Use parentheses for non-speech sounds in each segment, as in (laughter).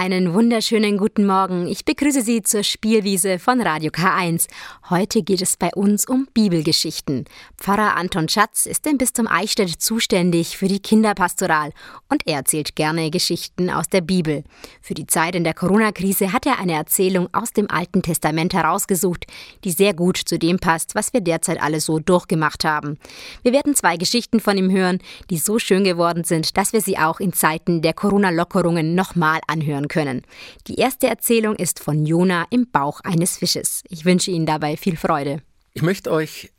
Einen wunderschönen guten Morgen. Ich begrüße Sie zur Spielwiese von Radio K1. Heute geht es bei uns um Bibelgeschichten. Pfarrer Anton Schatz ist im Bistum Eichstätt zuständig für die Kinderpastoral und er erzählt gerne Geschichten aus der Bibel. Für die Zeit in der Corona-Krise hat er eine Erzählung aus dem Alten Testament herausgesucht, die sehr gut zu dem passt, was wir derzeit alle so durchgemacht haben. Wir werden zwei Geschichten von ihm hören, die so schön geworden sind, dass wir sie auch in Zeiten der Corona-Lockerungen nochmal anhören können. Die erste Erzählung ist von Jona im Bauch eines Fisches. Ich wünsche Ihnen dabei viel Freude. Ich möchte euch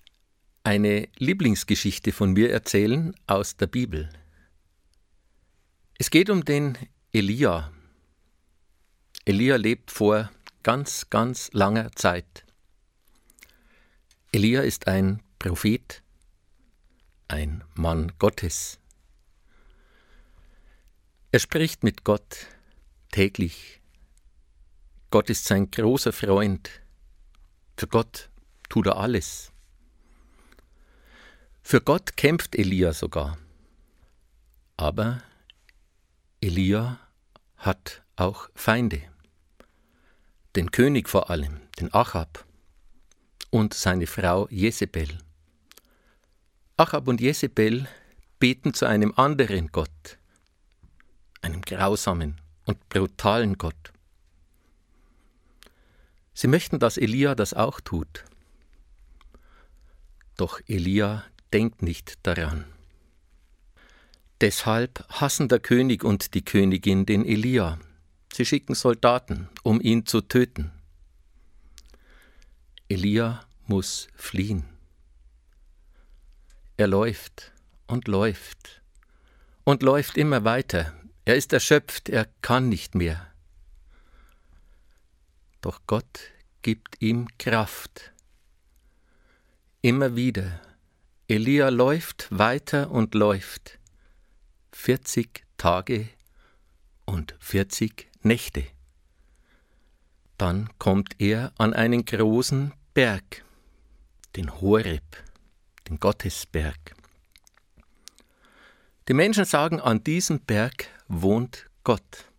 eine Lieblingsgeschichte von mir erzählen aus der Bibel. Es geht um den Elia. Elia lebt vor ganz, ganz langer Zeit. Elia ist ein Prophet, ein Mann Gottes. Er spricht mit Gott, täglich. Gott ist sein großer Freund. Für Gott tut er alles. Für Gott kämpft Elia sogar. Aber Elia hat auch Feinde. Den König vor allem, den Achab und seine Frau Jezebel. Achab und Jezebel beten zu einem anderen Gott, einem grausamen und brutalen Gott. Sie möchten, dass Elia das auch tut. Doch Elia denkt nicht daran. Deshalb hassen der König und die Königin den Elia. Sie schicken Soldaten, um ihn zu töten. Elia muss fliehen. Er läuft und läuft und läuft immer weiter, er ist erschöpft, er kann nicht mehr. Doch Gott gibt ihm Kraft. Immer wieder. Elia läuft weiter und läuft. 40 Tage und 40 Nächte. Dann kommt er an einen großen Berg, den Horeb, den Gottesberg. Die Menschen sagen, an diesem Berg wohnt Gott.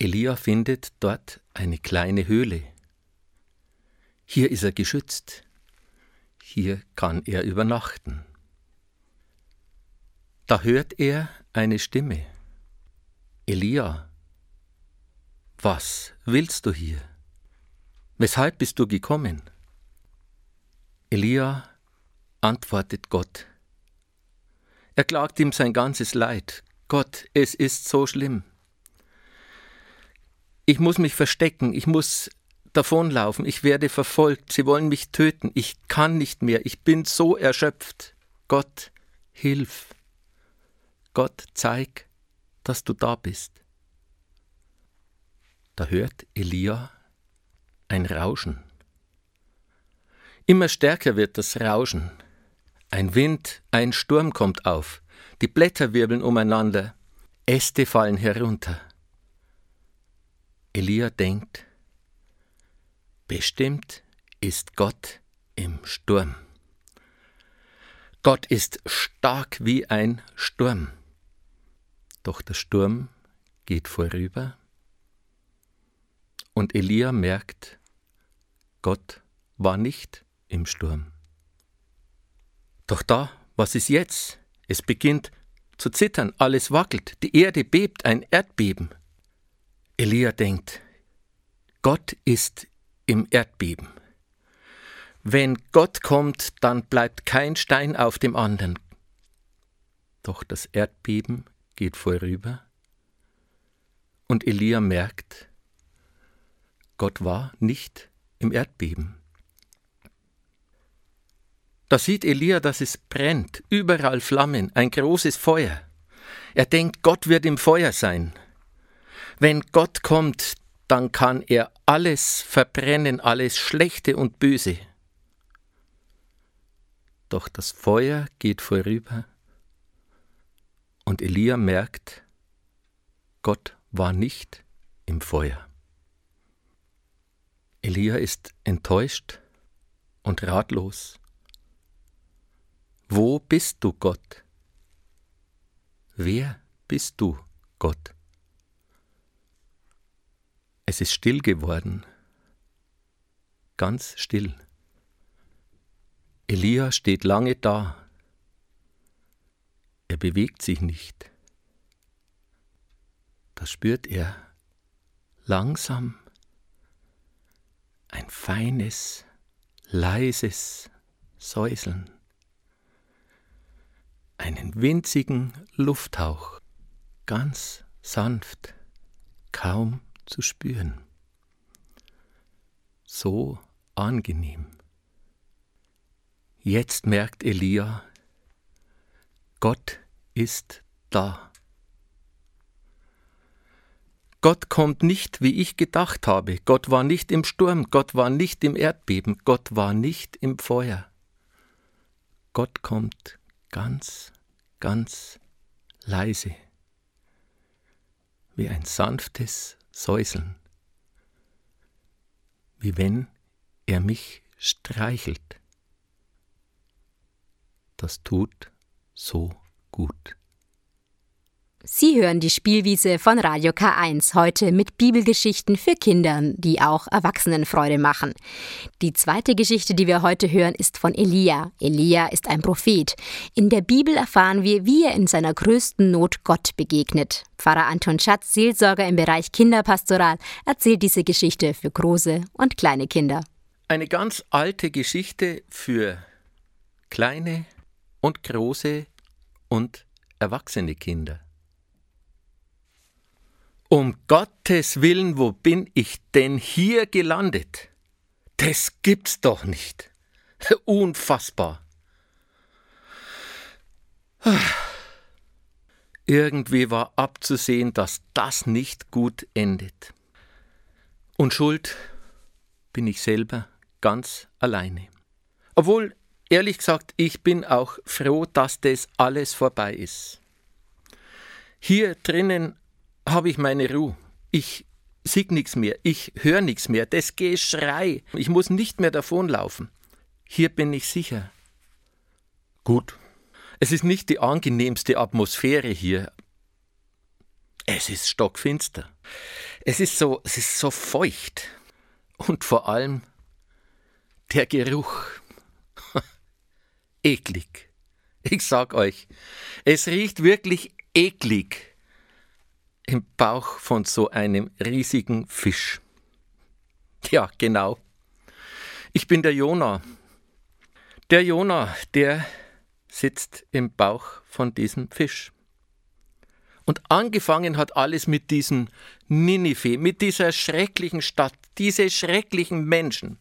Elia findet dort eine kleine Höhle. Hier ist er geschützt. Hier kann er übernachten. Da hört er eine Stimme. Elia, was willst du hier? Weshalb bist du gekommen? Elia antwortet Gott. Er klagt ihm sein ganzes Leid. Gott, es ist so schlimm. Ich muss mich verstecken, ich muss davonlaufen, ich werde verfolgt, sie wollen mich töten, ich kann nicht mehr, ich bin so erschöpft. Gott, hilf. Gott, zeig, dass du da bist. Da hört Elia ein Rauschen. Immer stärker wird das Rauschen. Ein Wind, ein Sturm kommt auf, die Blätter wirbeln umeinander, Äste fallen herunter. Elia denkt, bestimmt ist Gott im Sturm. Gott ist stark wie ein Sturm. Doch der Sturm geht vorüber und Elia merkt, Gott war nicht im Sturm. Doch da, was ist jetzt? Es beginnt zu zittern, alles wackelt, die Erde bebt, ein Erdbeben. Elia denkt, Gott ist im Erdbeben. Wenn Gott kommt, dann bleibt kein Stein auf dem anderen. Doch das Erdbeben geht vorüber und Elia merkt, Gott war nicht im Erdbeben. Da sieht Elia, dass es brennt, überall Flammen, ein großes Feuer. Er denkt, Gott wird im Feuer sein. Wenn Gott kommt, dann kann er alles verbrennen, alles Schlechte und Böse. Doch das Feuer geht vorüber und Elia merkt, Gott war nicht im Feuer. Elia ist enttäuscht und ratlos. Wo bist du, Gott? Wer bist du, Gott? Es ist still geworden, ganz still. Elia steht lange da. Er bewegt sich nicht. Da spürt er langsam ein feines, leises Säuseln, einen winzigen Lufthauch, ganz sanft, kaum zu spüren. So angenehm. Jetzt merkt Elia, Gott ist da. Gott kommt nicht, wie ich gedacht habe. Gott war nicht im Sturm, Gott war nicht im Erdbeben, Gott war nicht im Feuer. Gott kommt ganz, ganz leise, wie ein sanftes Säuseln, wie wenn er mich streichelt. Das tut so gut. Sie hören die Spielwiese von Radio K1 heute mit Bibelgeschichten für Kinder, die auch Erwachsenen Freude machen. Die zweite Geschichte, die wir heute hören, ist von Elia. Elia ist ein Prophet. In der Bibel erfahren wir, wie er in seiner größten Not Gott begegnet. Pfarrer Anton Schatz, Seelsorger im Bereich Kinderpastoral, erzählt diese Geschichte für große und kleine Kinder. Eine ganz alte Geschichte für kleine und große und erwachsene Kinder. Um Gottes Willen, wo bin ich denn hier gelandet? Das gibt's doch nicht. (laughs) Unfassbar. (sighs) Irgendwie war abzusehen, dass das nicht gut endet. Und schuld bin ich selber ganz alleine. Obwohl, ehrlich gesagt, ich bin auch froh, dass das alles vorbei ist. Hier drinnen habe ich meine Ruhe. Ich sieg nichts mehr, ich höre nichts mehr, das Geschrei. Ich muss nicht mehr davonlaufen. Hier bin ich sicher. Gut. Es ist nicht die angenehmste Atmosphäre hier. Es ist stockfinster. Es ist so, es ist so feucht. Und vor allem der Geruch. (laughs) eklig. Ich sag euch, es riecht wirklich eklig im Bauch von so einem riesigen Fisch. Ja, genau. Ich bin der Jona. Der Jona, der sitzt im Bauch von diesem Fisch. Und angefangen hat alles mit diesem Ninive, mit dieser schrecklichen Stadt, diese schrecklichen Menschen.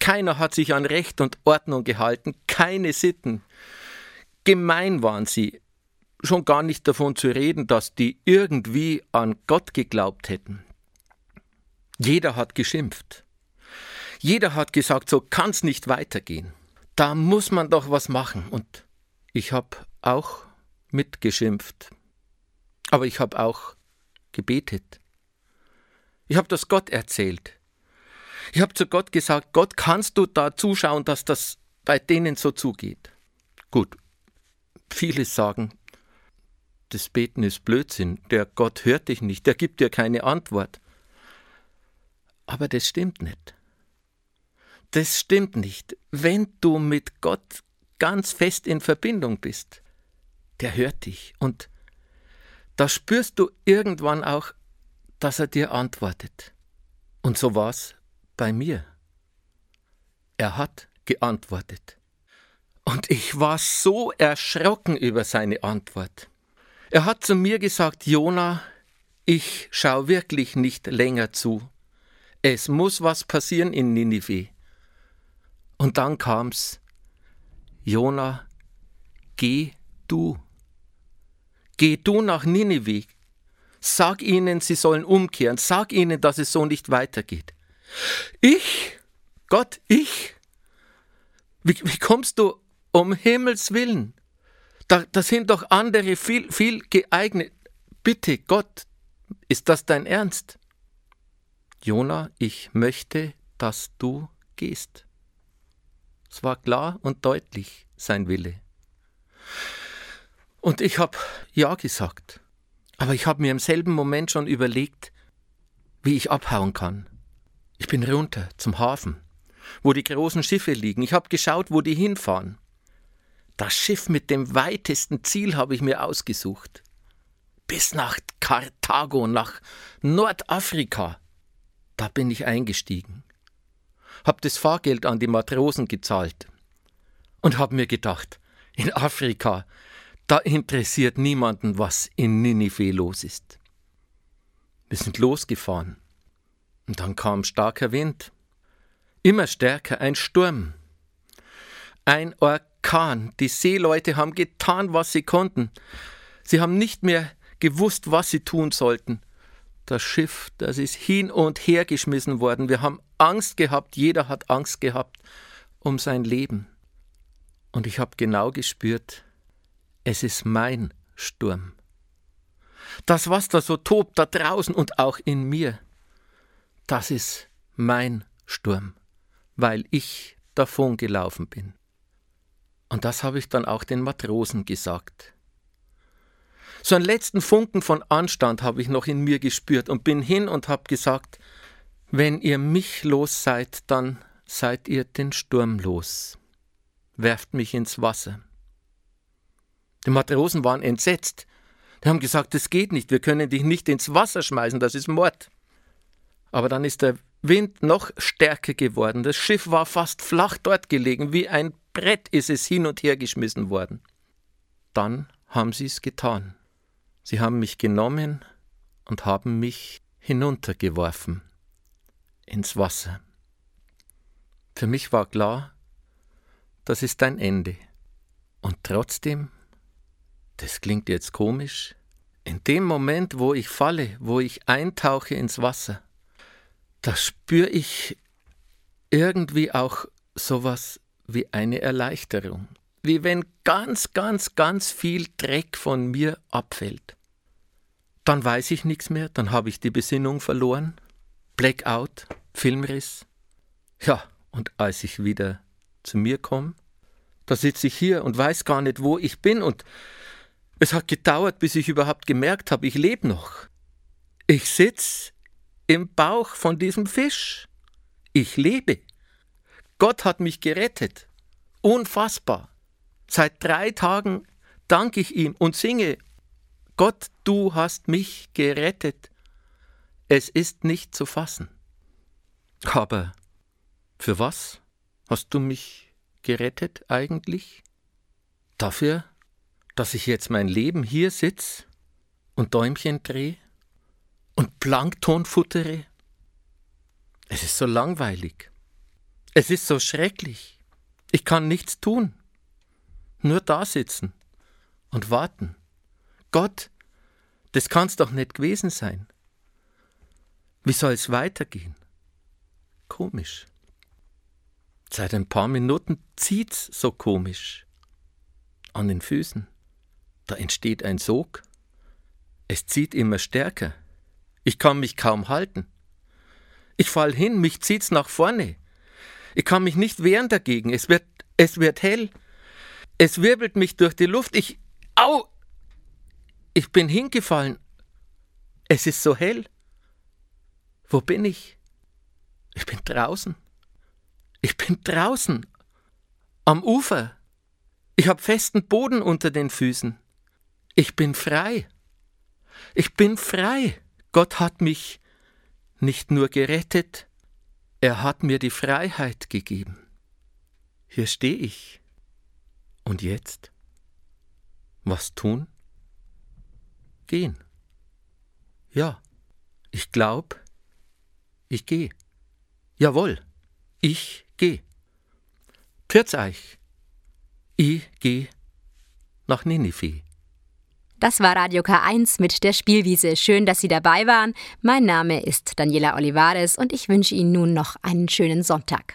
Keiner hat sich an Recht und Ordnung gehalten, keine Sitten. Gemein waren sie, schon gar nicht davon zu reden, dass die irgendwie an Gott geglaubt hätten. Jeder hat geschimpft. Jeder hat gesagt, so kann's nicht weitergehen. Da muss man doch was machen. Und ich habe auch mitgeschimpft. Aber ich habe auch gebetet. Ich habe das Gott erzählt. Ich habe zu Gott gesagt, Gott, kannst du da zuschauen, dass das bei denen so zugeht? Gut, viele sagen, das Beten ist Blödsinn, der Gott hört dich nicht, der gibt dir keine Antwort. Aber das stimmt nicht. Das stimmt nicht. Wenn du mit Gott ganz fest in Verbindung bist, der hört dich und da spürst du irgendwann auch, dass er dir antwortet. Und so war's bei mir. Er hat geantwortet. Und ich war so erschrocken über seine Antwort. Er hat zu mir gesagt, Jona, ich schau wirklich nicht länger zu. Es muss was passieren in Ninive. Und dann kam's. Jona, geh du. Geh du nach Ninive. Sag ihnen, sie sollen umkehren. Sag ihnen, dass es so nicht weitergeht. Ich? Gott, ich? Wie, wie kommst du um Himmels willen? Da, da sind doch andere viel, viel geeignet. Bitte, Gott, ist das dein Ernst? Jona, ich möchte, dass du gehst. Es war klar und deutlich sein Wille. Und ich habe Ja gesagt. Aber ich habe mir im selben Moment schon überlegt, wie ich abhauen kann. Ich bin runter zum Hafen, wo die großen Schiffe liegen. Ich habe geschaut, wo die hinfahren. Das Schiff mit dem weitesten Ziel habe ich mir ausgesucht. Bis nach Karthago, nach Nordafrika. Da bin ich eingestiegen. Hab das Fahrgeld an die Matrosen gezahlt. Und hab mir gedacht, in Afrika, da interessiert niemanden, was in Ninive los ist. Wir sind losgefahren. Und dann kam starker Wind. Immer stärker ein Sturm. Ein Orkan. Die Seeleute haben getan, was sie konnten. Sie haben nicht mehr gewusst, was sie tun sollten. Das Schiff, das ist hin und her geschmissen worden. Wir haben Angst gehabt, jeder hat Angst gehabt um sein Leben. Und ich habe genau gespürt, es ist mein Sturm. Das, was da so tobt, da draußen und auch in mir, das ist mein Sturm, weil ich davon gelaufen bin. Und das habe ich dann auch den Matrosen gesagt. So einen letzten Funken von Anstand habe ich noch in mir gespürt und bin hin und habe gesagt, wenn ihr mich los seid, dann seid ihr den Sturm los. Werft mich ins Wasser. Die Matrosen waren entsetzt. Die haben gesagt, das geht nicht, wir können dich nicht ins Wasser schmeißen, das ist Mord. Aber dann ist der Wind noch stärker geworden. Das Schiff war fast flach dort gelegen, wie ein Brett ist es hin und her geschmissen worden. Dann haben sie es getan. Sie haben mich genommen und haben mich hinuntergeworfen ins Wasser. Für mich war klar, das ist ein Ende. Und trotzdem, das klingt jetzt komisch, in dem Moment, wo ich falle, wo ich eintauche ins Wasser, da spüre ich irgendwie auch sowas wie eine Erleichterung wie wenn ganz, ganz, ganz viel Dreck von mir abfällt. Dann weiß ich nichts mehr, dann habe ich die Besinnung verloren, Blackout, Filmriss. Ja, und als ich wieder zu mir komme, da sitze ich hier und weiß gar nicht, wo ich bin und es hat gedauert, bis ich überhaupt gemerkt habe, ich lebe noch. Ich sitze im Bauch von diesem Fisch. Ich lebe. Gott hat mich gerettet. Unfassbar. Seit drei Tagen danke ich ihm und singe, Gott, du hast mich gerettet. Es ist nicht zu fassen. Aber für was hast du mich gerettet eigentlich? Dafür, dass ich jetzt mein Leben hier sitz und Däumchen drehe und Plankton futtere? Es ist so langweilig. Es ist so schrecklich. Ich kann nichts tun. Nur da sitzen und warten. Gott, das kann's doch nicht gewesen sein. Wie soll es weitergehen? Komisch. Seit ein paar Minuten zieht's so komisch. An den Füßen. Da entsteht ein Sog. Es zieht immer stärker. Ich kann mich kaum halten. Ich fall hin, mich zieht's nach vorne. Ich kann mich nicht wehren dagegen. Es wird, es wird hell. Es wirbelt mich durch die Luft. Ich. Au! Ich bin hingefallen. Es ist so hell. Wo bin ich? Ich bin draußen. Ich bin draußen. Am Ufer. Ich habe festen Boden unter den Füßen. Ich bin frei. Ich bin frei. Gott hat mich nicht nur gerettet, er hat mir die Freiheit gegeben. Hier stehe ich. Und jetzt? Was tun? Gehen. Ja, ich glaub, ich geh. Jawohl, ich geh. Pürz euch. Ich geh nach Ninive. Das war Radio K1 mit der Spielwiese. Schön, dass Sie dabei waren. Mein Name ist Daniela Olivares und ich wünsche Ihnen nun noch einen schönen Sonntag.